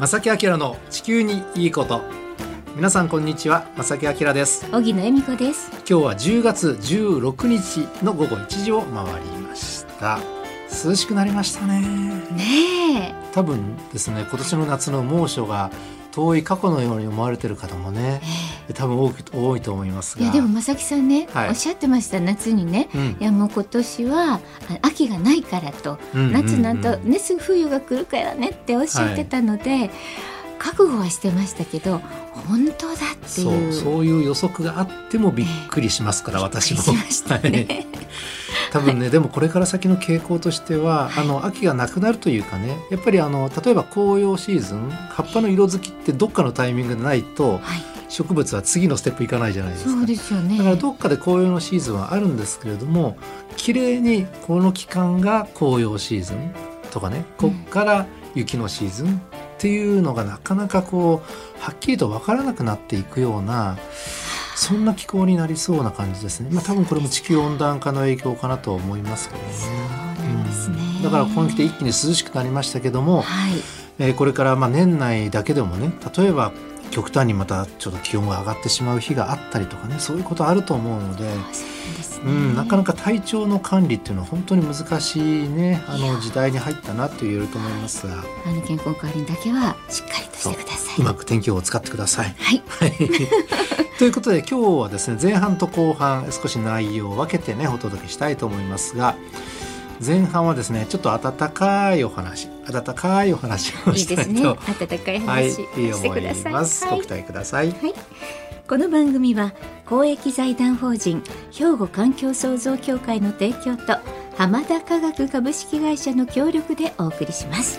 正木明の地球にいいこと。皆さんこんにちは。正木明です。荻野恵美子です。今日は10月16日の午後1時を回りました。涼しくなりましたね。ね多分ですね今年の夏の猛暑が遠い過去のように思われてる方もね、えー、多分多く多いと思いますが。いやでも正木さんね、はい、おっしゃってました夏にね、うん、いやもう今年は秋がないからと、うんうんうん、夏なんとねすぐ冬が来るからねっておっしゃってたので、はい。覚悟はしてましたけど本当だっていう。そういう予測があってもびっくりしますから、えー、私も。ね、多分ね、はい、でもこれから先の傾向としては、はい、あの秋がなくなるというかねやっぱりあの例えば紅葉シーズン葉っぱの色づきってどっかのタイミングでないと、はい、植物は次のステップいかないじゃないですか。そうですよね。だからどっかで紅葉のシーズンはあるんですけれども綺麗にこの期間が紅葉シーズンとかねこっから雪のシーズンっていうのがなかなかこうはっきりと分からなくなっていくようなそんな気候になりそうな感じですね。まあ多分これも地球温暖化の影響かなと思いますけどね。うん、だからここに来て一気に涼しくなりましたけども、はい、えー、これからまあ年内だけでもね例えば極端にまたちょっと気温が上がってしまう日があったりとかねそういうことあると思うので。うん、なかなか体調の管理っていうのは本当に難しいねあの時代に入ったなと言えると思いますがあの健康管理だけはしっかりとしてくださいうまく天気予報を使ってください。はい、ということで今日はですね前半と後半少し内容を分けてねお届けしたいと思いますが前半はですねちょっと温かいお話温かいお話をしたいといいですね。温かい話してください、はい、ご期待ください、はい。この番組は公益財団法人兵庫環境創造協会の提供と浜田科学株式会社の協力でお送りします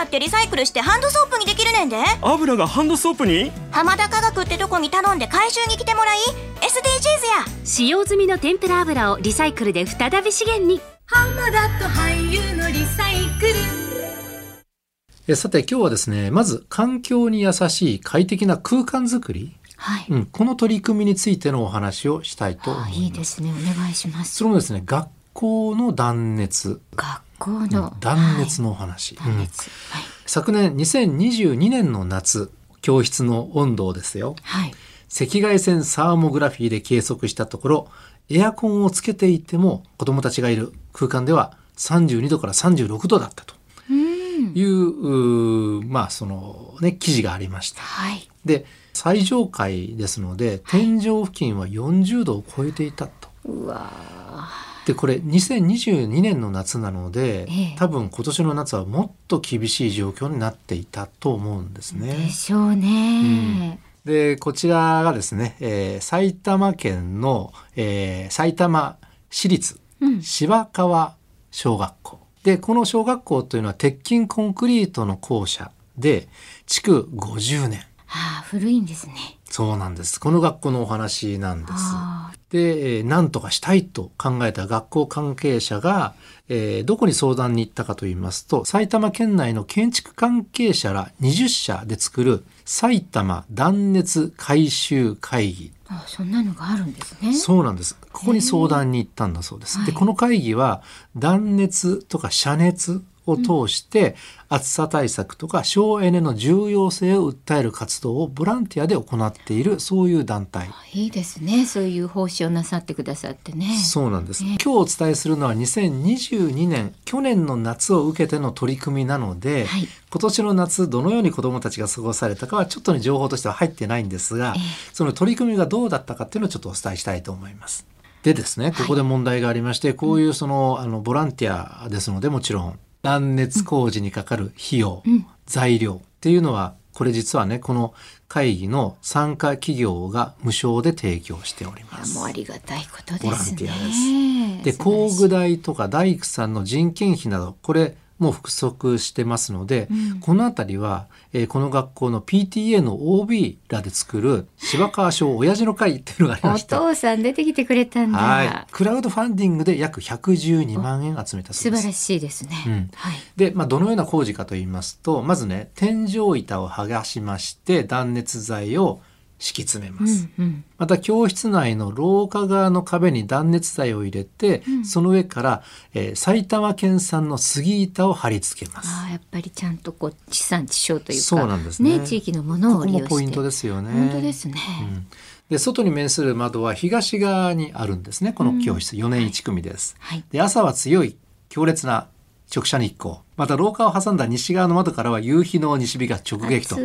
いな油ってリサイクルしてハンドソープにできるねんで。油がハンドソープに？浜田科学ってとこに頼んで回収に来てもらい SDGs や。使用済みの天ぷら油をリサイクルで再び資源に。浜田と俳優のリサイクル。えさて今日はですねまず環境に優しい快適な空間づくり。はい。うん、この取り組みについてのお話をしたいと思います。いいですね。お願いします。それもですね学校の断熱。学校の、断熱のお話、はい。うん、昨年2022年の夏教室の温度をですよ、はい、赤外線サーモグラフィーで計測したところエアコンをつけていても子供たちがいる空間では32度から36度だったと。いう、うまあそのね記事がありました。はい、で最上階ですので天井付近は40度を超えていたと。うわでこれ2022年の夏なので、ええ、多分今年の夏はもっと厳しい状況になっていたと思うんですね。でしょうね。うんで、こちらがですね、えー、埼玉県の、えー、埼玉市立芝川小学校、うん、で、この小学校というのは鉄筋コンクリートの校舎で、築50年。はあ、古いんですね。そうなんです。この学校のお話なんです。で、えー、何とかしたいと考えた学校関係者が、えー、どこに相談に行ったかと言いますと、埼玉県内の建築関係者ら20社で作る埼玉断熱改修会議。あそんなのがあるんですね。そうなんです。ここに相談に行ったんだそうです。で、この会議は断熱とか遮熱を通して、暑さ対策とか省エネの重要性を訴える活動をボランティアで行っているそういう団体。いいですね。そういう奉仕をなさってくださってね。そうなんです、今日お伝えするのは2022年去年の夏を受けての取り組みなので、はい、今年の夏どのように子どもたちが過ごされたかはちょっとね情報としては入ってないんですが、その取り組みがどうだったかっていうのをちょっとお伝えしたいと思います。でですねここで問題がありまして、はい、こういうそのあのボランティアですのでもちろん断熱工事にかかる費用、うん、材料っていうのはこれ実はねこの会議の参加企業が無償で提供しております。もうありがたいことですね。ボランティアです。で工具代とか大工さんの人件費などこれも不足してますので、うん、この辺りは、えー、この学校の PTA の OB らで作る芝川賞親父の会っていうのがありました。お父さん出てきてくれたんだ。はい。クラウドファンディングで約112万円集めたそうです。素晴らしいですね、うん、はい、で、まあ、どのような工事かと言いますとまずね天井板を剥がしまして断熱材を敷き詰めます、うんうん、また教室内の廊下側の壁に断熱材を入れて、うん、その上から、えー、埼玉県産の杉板を貼り付けます。あやっぱりちゃんとこう地産地消というかそうなんですね、ね、地域のものを利用して。ここもポイントですよね。本当ですね、うん。で外に面する窓は東側にあるんですねこの教室、うん、4年1組です、はい、で朝は強い強烈な直射日光。また廊下を挟んだ西側の窓からは夕日の西日が直撃と。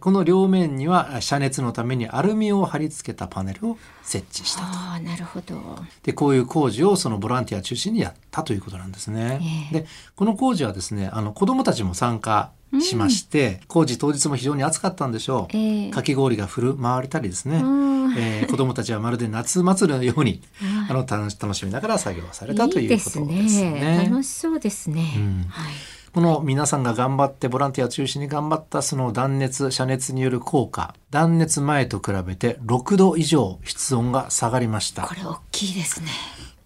この両面には遮熱のためにアルミを貼り付けたパネルを設置したと。あなるほど。でこういう工事をそのボランティア中心にやったということなんですね、えー、でこの工事はですねあの子どもたちも参加しまして、うん、工事当日も非常に暑かったんでしょう、えー、かき氷が振る舞われたりですね、えー、子どもたちはまるで夏祭りのようにあの楽しみながら作業されたということですね。いいね。楽しそうですね、うん。はいこの皆さんが頑張ってボランティア中心に頑張ったその断熱遮熱による効果断熱前と比べて6度以上室温が下がりましたこれ大きいですね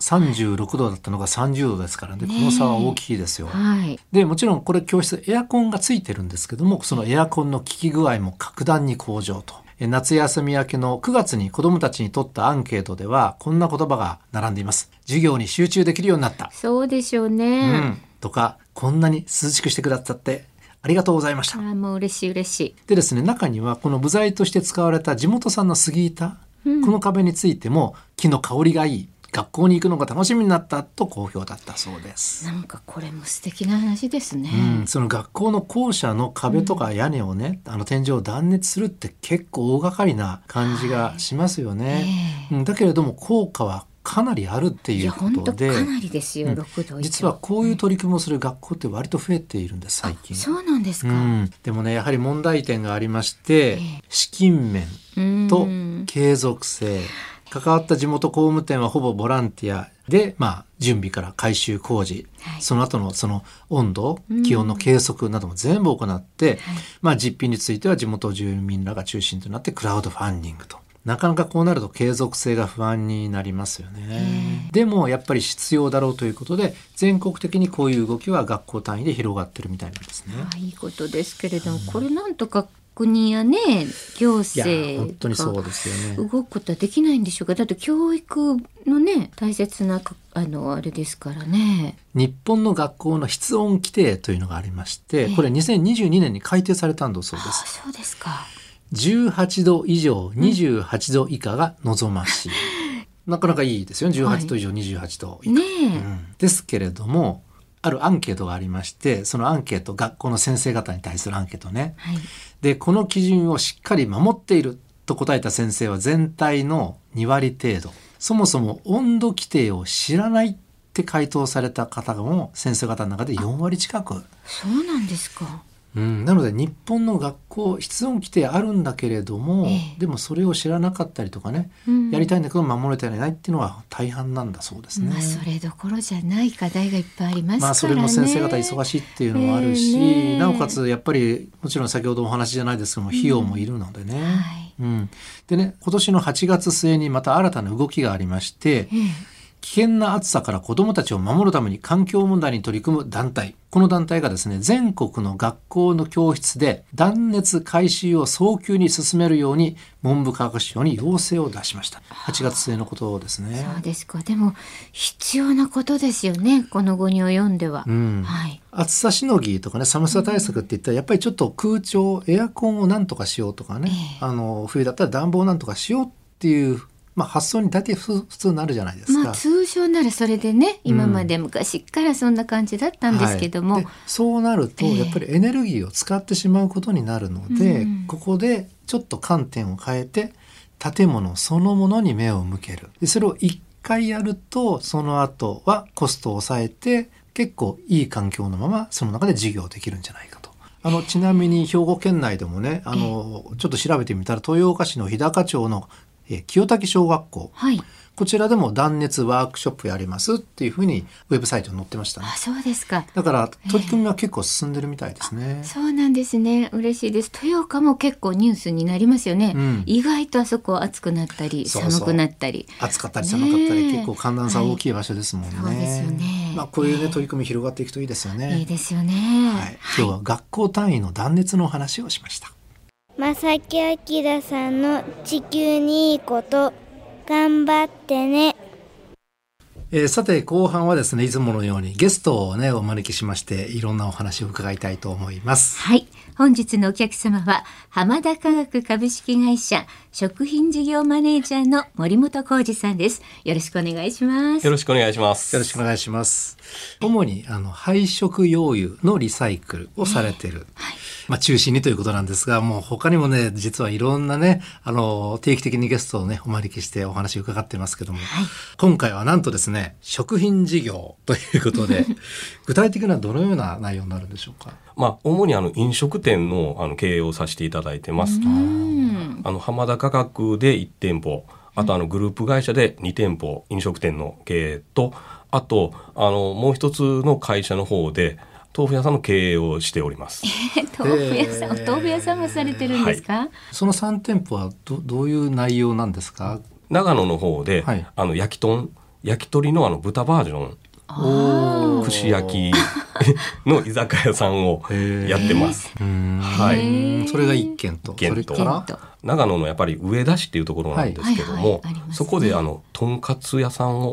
36度だったのが30度ですからね、この差は大きいですよ。はい、でもちろんこれ教室エアコンがついてるんですけどもそのエアコンの効き具合も格段に向上と。夏休み明けの9月に子どもたちにとったアンケートではこんな言葉が並んでいます。授業に集中できるようになった。そうでしょうね。うん、とかこんなに涼しくしてくださってありがとうございました。あもう嬉しい嬉しい。でですね中にはこの部材として使われた地元産の杉板、うん、この壁についても木の香りがいい学校に行くのが楽しみになったと好評だったそうです。なんかこれも素敵な話ですね、うん、その学校の校舎の壁とか屋根をね、うん、あの天井を断熱するって結構大掛かりな感じがしますよね、はいえー、だけれども効果はかなりあるっていうことで。かなりですよ、うん、実はこういう取り組みをする学校って割と増えているんです最近。そうなんですか、うん、でもねやはり問題点がありまして、えー、資金面と継続性、関わった地元工務店はほぼボランティアで、まあ、準備から改修工事、はい、その後のその温度気温の計測なども全部行って、はい、まあ、実費については地元住民らが中心となってクラウドファンディングと。なかなかこうなると継続性が不安になりますよね。でもやっぱり必要だろうということで全国的にこういう動きは学校単位で広がってるみたいなんですね。いいことですけれども、うん、これなんとか国やね行政本当にそうですよね動くことはできないんでしょうかだって教育のね大切なあのあれですからね日本の学校の室温規定というのがありましてこれ2022年に改定されたんだそうです。そうですか18度以上28度以下が望ましい、うん、なかなかいいですよ。18度以上28度以下、ねうん、ですけれどもあるアンケートがありましてそのアンケート学校の先生方に対するアンケートね、はい、でこの基準をしっかり守っていると答えた先生は全体の2割程度。そもそも温度規定を知らないって回答された方も先生方の中で4割近く。そうなんですかうん、なので日本の学校室温規定あるんだけれども、ええ、でもそれを知らなかったりとかね、うん、やりたいんだけど守れてないっていうのは大半なんだそうですね。まあ、それどころじゃない課題がいっぱいあります、ね、まあそれも先生方忙しいっていうのもあるし、え。ー、なおかつやっぱりもちろん先ほどお話じゃないですけども費用もいるのでね。うん、はい。うん、でね今年の8月末にまた新たな動きがありまして、えー危険な暑さから子どもたちを守るために環境問題に取り組む団体。この団体がですね全国の学校の教室で断熱改修を早急に進めるように文部科学省に要請を出しました。8月末のことですね。そうですか。でも必要なことですよねこの後に及んでは、うん、はい、暑さしのぎとかね寒さ対策って言ったらやっぱりちょっと空調エアコンをなんとかしようとかね、えー、あの冬だったら暖房なんとかしようっていうまあ、発想に大体普通になるじゃないですか。まあ、通常ならそれでね今まで昔からそんな感じだったんですけども、はい、そうなるとやっぱりエネルギーを使ってしまうことになるので、えー、ここでちょっと観点を変えて建物そのものに目を向ける。でそれを1回やるとその後はコストを抑えて結構いい環境のままその中で事業できるんじゃないかと。あのちなみに兵庫県内でもねあのちょっと調べてみたら豊岡市の日高町のえ清滝小学校、はい、こちらでも断熱ワークショップやりますっていうふうにウェブサイトに載ってましたね。あそうですか。だから取り組みは結構進んでるみたいですね。そうなんですね。嬉しいです。豊岡も結構ニュースになりますよね。うん、意外とあそこ暑くなったり寒くなったり。暑かったり寒かったり、結構寒暖差大きい場所ですもんね。はい、そうですよね。まあこういうね取り組み広がっていくといいですよね。いいですよね。はい。今日は学校単位の断熱の話をしました。正木明さんの地球にいいこと頑張ってね。えー、さて後半はですねいつものようにゲストをねお招きしましていろんなお話を伺いたいと思います。はい。本日のお客様は浜田科学株式会社食品事業マネージャーの森本浩二さんです。よろしくお願いします。よろしくお願いします。よろしくお願いします。主にあの配色用油のリサイクルをされてる、えーはい。まあ、中心にということなんですが、もう他にもね、実はいろんなね、あの、定期的にゲストをね、お招きしてお話を伺ってますけども、はい、今回はなんとですね、食品事業ということで、具体的にはどのような内容になるんでしょうか？まあ、主にあの飲食店のあの経営をさせていただいてます。あの浜田価格で1店舗、あとあのグループ会社で2店舗飲食店の経営と、あとあのもう一つの会社の方で豆腐屋さんの経営をしております。えー、豆腐屋さん、お豆腐屋さんもされてるんですか？はい、その三店舗はどどういう内容なんですか？長野の方で、はい、あの焼き豚焼き鳥のあの豚バージョン。串焼き の居酒屋さんをやってます。はい。それが一軒と。軒と。長野のやっぱり上田市っていうところなんですけども、そこであのとんかつ屋さんを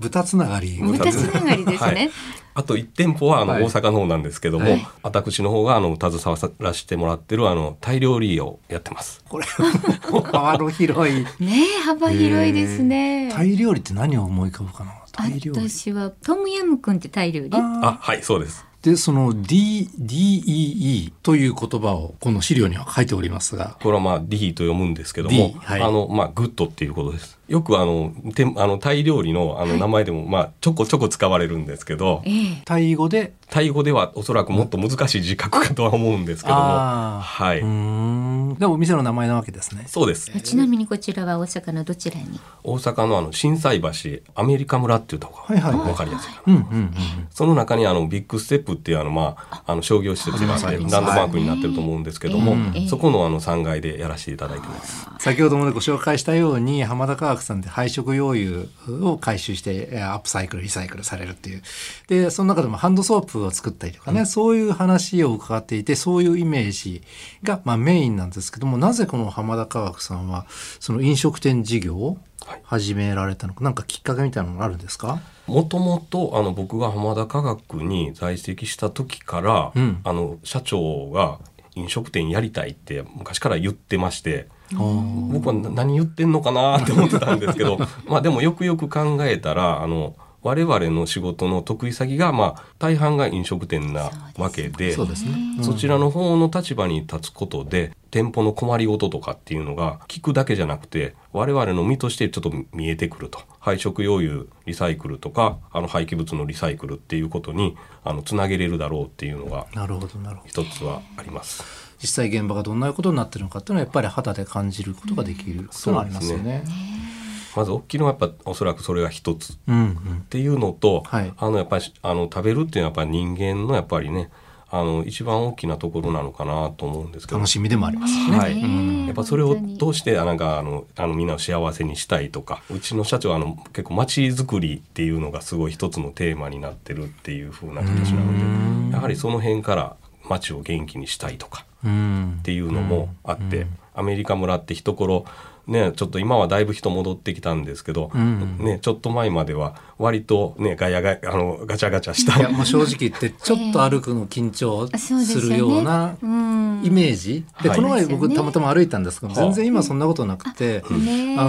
豚つながり。豚つながりですね。あと1店舗はあの大阪の方なんですけども、はい、私の方があの携わらせてもらってるあのタイ料理をやってます。これ幅の広い。ね幅広いですね。タイ料理って何を思い浮かぶかな？タイ料理。私はトムヤムクンってタイ料理？あはいそうです。で、その D、DEE という言葉をこの資料には書いておりますが。これはまあ D と読むんですけども、はい、あの、まあ、 good っていうことです。よくあの、てあのタイ料理のあの名前でも、まあ、ちょこちょこ使われるんですけど、タイ語で？タイ語ではおそらくもっと難しい字書くかとは思うんですけども、はい。でもお店の名前なわけですね。そうです。ちなみにこちらは大阪のどちらに？大阪のあの心斎橋アメリカ村っていうところが分かりやすいかな。その中にあのビッグステップっていうあのまああの商業施設があってランドマークになってると思うんですけども、そこのあの3階でやらせていただいてます。先ほどもねご紹介したように浜田科学さんで配色用油を回収してアップサイクルリサイクルされるっていう。でその中でもハンドソープを作ったりとかね、うん、そういう話を伺っていてそういうイメージがまあメインなんですけどもなぜこの浜田科学さんはその飲食店事業を始められたのか、はい、なんかきっかけみたいなのがあるんですか？もともとあの僕が浜田科学に在籍した時から、うん、あの社長が飲食店やりたいって昔から言ってまして。僕は何言ってんのかなって思ってたんですけど まあでもよくよく考えたらあの我々の仕事の得意先が、まあ、大半が飲食店なわけでそ、ね。うん、そちらの方の立場に立つことで店舗の困りごととかっていうのが聞くだけじゃなくて我々の身としてちょっと見えてくると。配食用油リサイクルとかあの廃棄物のリサイクルっていうことにあのつなげれるだろうっていうのが一つはあります。実際現場がどんなことになってるのかっていうのはやっぱり肌で感じることができることがありますよね。まず大きいのはやっぱおそらくそれが一つ。っていうのと、うんうんはい、あのやっぱりあの食べるっていうのはやっぱり人間のやっぱりねあの一番大きなところなのかなと思うんですけど。楽しみでもありますね、はい、うん、やっぱそれを通してなんかあのあのみんなを幸せにしたいとかうちの社長はあの結構街づくりっていうのがすごい一つのテーマになってるっていうふうな形なのでやはりその辺から街を元気にしたいとかっていうのもあって、アメリカ村って一頃ね、ちょっと今はだいぶ人戻ってきたんですけど、うん、ね、ちょっと前までは割とねガヤガヤあのガチャガチャしたいやもう正直言ってちょっと歩くの緊張 するようなイメージ、で、この前僕たまたま歩いたんですけど、全然今そんなことなくて、あ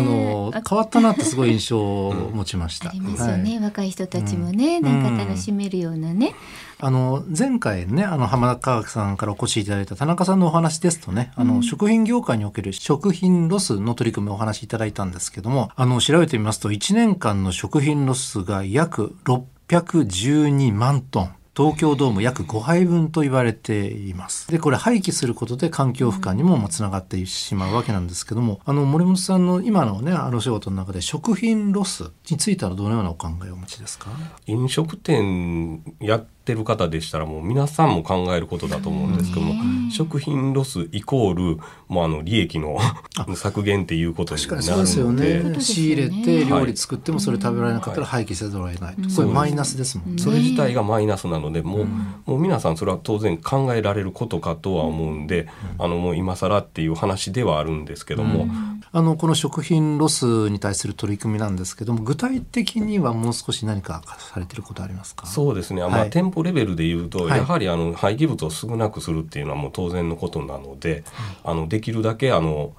の変わったなってすごい印象を持ちました。ありますよね、若い人たちもね、なんか楽しめるようなね。あの前回ねあの浜田化学さんからお越しいただいた田中さんのお話ですとねあの、食品業界における食品ロスの取り組みをお話しいただいたんですけどもあの調べてみますと1年間の食品ロスが約612万トン。東京ドーム約5杯分と言われています。でこれ廃棄することで環境負荷にもつながってしまうわけなんですけどもあの森本さんの今のねあの仕事の中で食品ロスについてはどのようなお考えをお持ちですか？飲食店やってる方でしたらもう皆さんも考えることだと思うんですけども、食品ロスイコールもうあの利益の 削減っていうことになるので。そうですよね。仕入れて料理作ってもそれ食べられなかったら廃棄せざるを得ない、はい、これマイナスですもんね。それ自体がマイナスなのでもう,、もう皆さんそれは当然考えられることかとは思うんで、あのもう今更っていう話ではあるんですけども、あのこの食品ロスに対する取り組みなんですけども具体的にはもう少し何かされてることありますか？そうですね、まあ、店舗レベルでいうと、やはりあの廃棄物を少なくするっていうのはもう当然のことなので、あのできるだけあの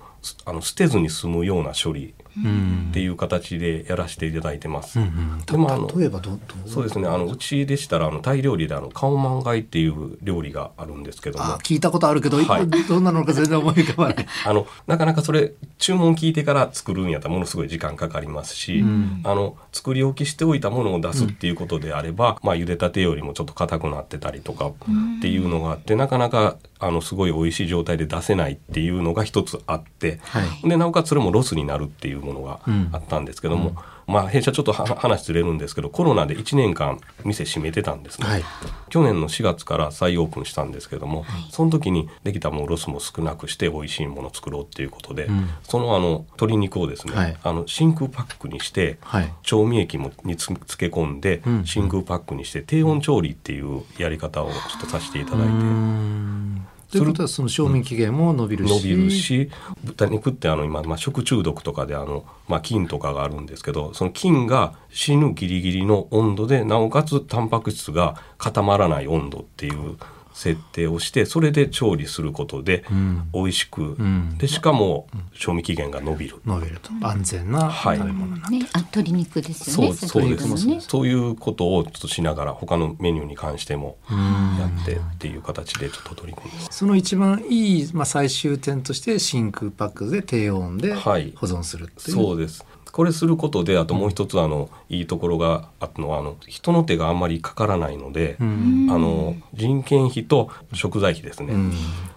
あの捨てずに済むような処理っていう形でやらせていただいてます。うんうん、でもあの例えばどそうですね。あのうちでしたらあのタイ料理であのカオマンガイっていう料理があるんですけども。聞いたことあるけど、はい、どんなのか全然思い浮かばない。あのなかなかそれ注文聞いてから作るんやったらものすごい時間かかりますし、うん、あの作り置きしておいたものを出すっていうことであれば、うん、まあ茹でたてよりもちょっと硬くなってたりとかっていうのがあって、なかなかあのすごい美味しい状態で出せないっていうのが一つあって、はい、でなおかつそれもロスになるっていうものがあったんですけども、うん、まあ弊社ちょっと話ずれるんですけどコロナで1年間店閉めてたんですね、はい、去年の4月から再オープンしたんですけども、はい、その時にできたものロスも少なくして美味しいものを作ろうっていうことで、うん、そのあの鶏肉をですね、あの真空パックにして、調味液もにつけ込んで、真空パックにして低温調理っていうやり方をちょっとさせていただいて。ということはその賞味期限も伸びるし、伸びるし豚肉ってあの今、まあ、食中毒とかであの、まあ、菌とかがあるんですけどその菌が死ぬギリギリの温度でなおかつタンパク質が固まらない温度っていう設定をしてそれで調理することで美味しく、うん、でしかも賞味期限が伸びる伸びると。安全な食べ物な、はいね、あ鶏肉ですよね。そうそうです。ね。そういうことをちょっとしながら他のメニューに関してもやってっていう形でちょっと取り組んでその一番いい、まあ、最終点として真空パックで低温で保存するっていう、はい、そうですこれすることであともう一つあの、いいところがあったのはあの人の手があんまりかからないので、あの人件費と食材費ですね、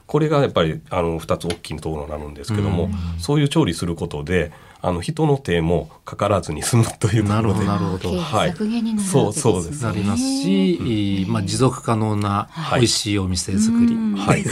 これがやっぱりあの2つ大きいところになるんですけども、そういう調理することであの人の手もかからずに済むというなるほどなるほど、はい、そうそうです。なりますし、まあ持続可能な美味しいお店作り、はい、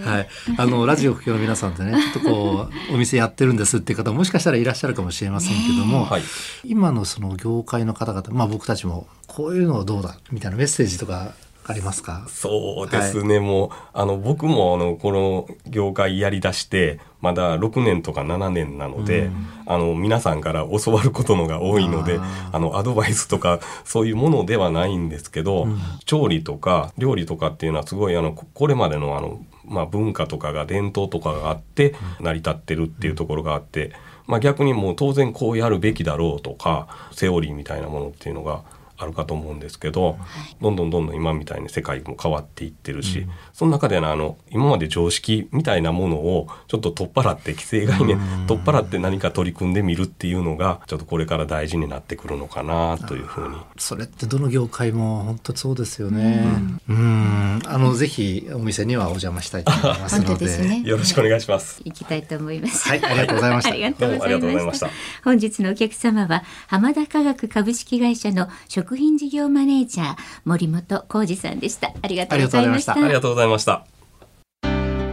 はい、あのラジオ聴きの皆さんでねちょっとこうお店やってるんですっていう方もしかしたらいらっしゃるかもしれませんけども、はい、今のその業界の方々まあ僕たちもこういうのはどうだみたいなメッセージとかありますか？そうですね、はい、もうあの僕もあのこの業界やりだしてまだ6年とか7年なので、うん、あの皆さんから教わることのが多いのであのアドバイスとかそういうものではないんですけど、うん、調理とか料理とかっていうのはすごいあのこれまでのあの、まあ、文化とかが伝統とかがあって成り立ってるっていうところがあって、まあ、逆にもう当然こうやるべきだろうとかセオリーみたいなものっていうのがあるかと思うんですけど、どんどんどんどん今みたいに世界も変わっていってるし、うん、その中でのあの今まで常識みたいなものをちょっと取っ払って既成概念、取っ払って何か取り組んでみるっていうのがちょっとこれから大事になってくるのかなというふうに。それってどの業界も本当そうですよね。うん。あのぜひお店にはお邪魔したいと思いますので。ね、よろしくお願いします、行きたいと思います。はいありがとうございました。ありがとうございました。本日のお客様は浜田科学株式会社の食食品事業マネージャー森本浩二さんでした。ありがとうございました。ありがとうございました。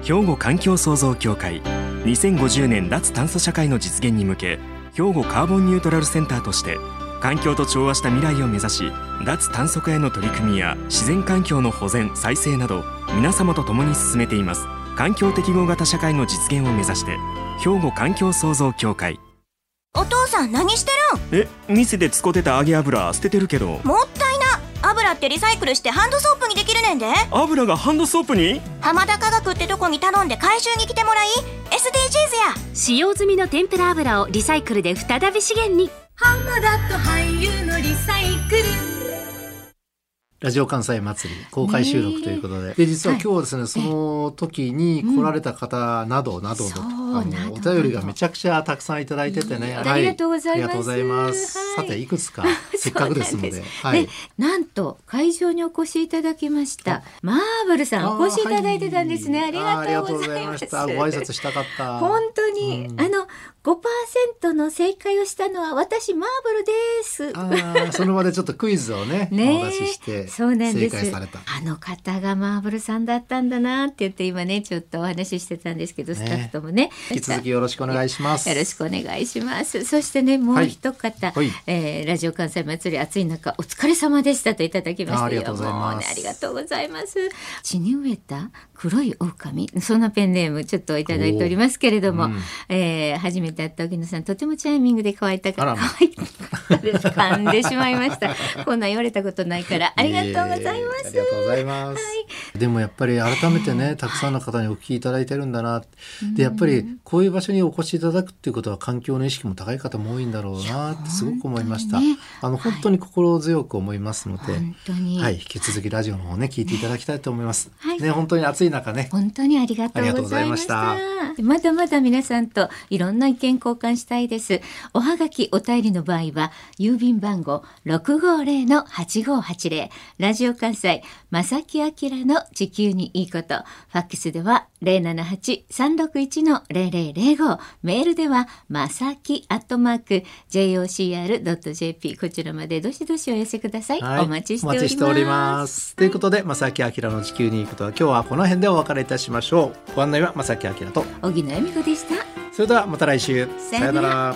兵庫環境創造協会2050年脱炭素社会の実現に向け兵庫カーボンニュートラルセンターとして環境と調和した未来を目指し脱炭素化への取り組みや自然環境の保全再生など皆様と共に進めています。環境適合型社会の実現を目指して兵庫環境創造協会お父さん何してるん？え店で使ってた揚げ油捨ててるけど。もったいな。油ってリサイクルしてハンドソープにできるねんで。油がハンドソープに？浜田科学ってとこに頼んで回収に来てもらい。SDGs や。使用済みの天ぷら油をリサイクルで再び資源に。浜田と俳優のリサイクルラジオ関西祭り公開収録ということで、で実は今日はですね、はい、その時に来られた方などなどの、うん、あのお便りがめちゃくちゃたくさんいただいててね、はい、ありがとうございます。ありがとうござい。さていくつか せっかくですので、はい、なんと会場にお越しいただきました。マーブルさんお越しいただいてたんですね。ありがとうございました。ご挨拶したかった。本当に、うん、あの5%の正解をしたのは私マーブルです。あその場でちょっとクイズをねねお出ししてそうなんです。あの方がマーブルさんだったんだなって言って今ねちょっとお話ししてたんですけど、スタッフともね。引き続きよろしくお願いします。よろしくお願いします。そしてねもう一方、はい、えー、ラジオ関西祭り暑い中お疲れ様でしたといただきましたありがとうございます、ね、ありがとうございます。血に植えた黒い狼そんなペンネームちょっといただいておりますけれども、うん、えー、初めて会った荻野さんとてもチャイミングで可愛いたか可愛かったです。噛んでしまいました。こんな言われたことないからありがとうございます、ありがとうございます、はい、でもやっぱり改めてねたくさんの方にお聞きいただいてるんだなでやっぱりこういう場所にお越しいただくっていうことは環境の意識も高い方も多いんだろうなってすごく思いました、ね、あの本当に心強く思いますので、はい、引き続きラジオの方ね聞いていただきたいと思います、はい、ね本当に暑い中ね。本当にありがとうございました。まだまだ皆さんといろんな意見交換したいです。おはがきお便りの場合は郵便番号650-8580ラジオ関西正木明の地球にいいこと。ファックスでは078-361-0005メールではまさきアットマーク jocr.jp こちらまでどしどしお寄せください、はい、お待ちしております。ということで正木明の地球にいいことは今日はこの辺でお別れいたしましょう。ご案内は正木明と。荻野恵美子でした。それではまた来週。さよなら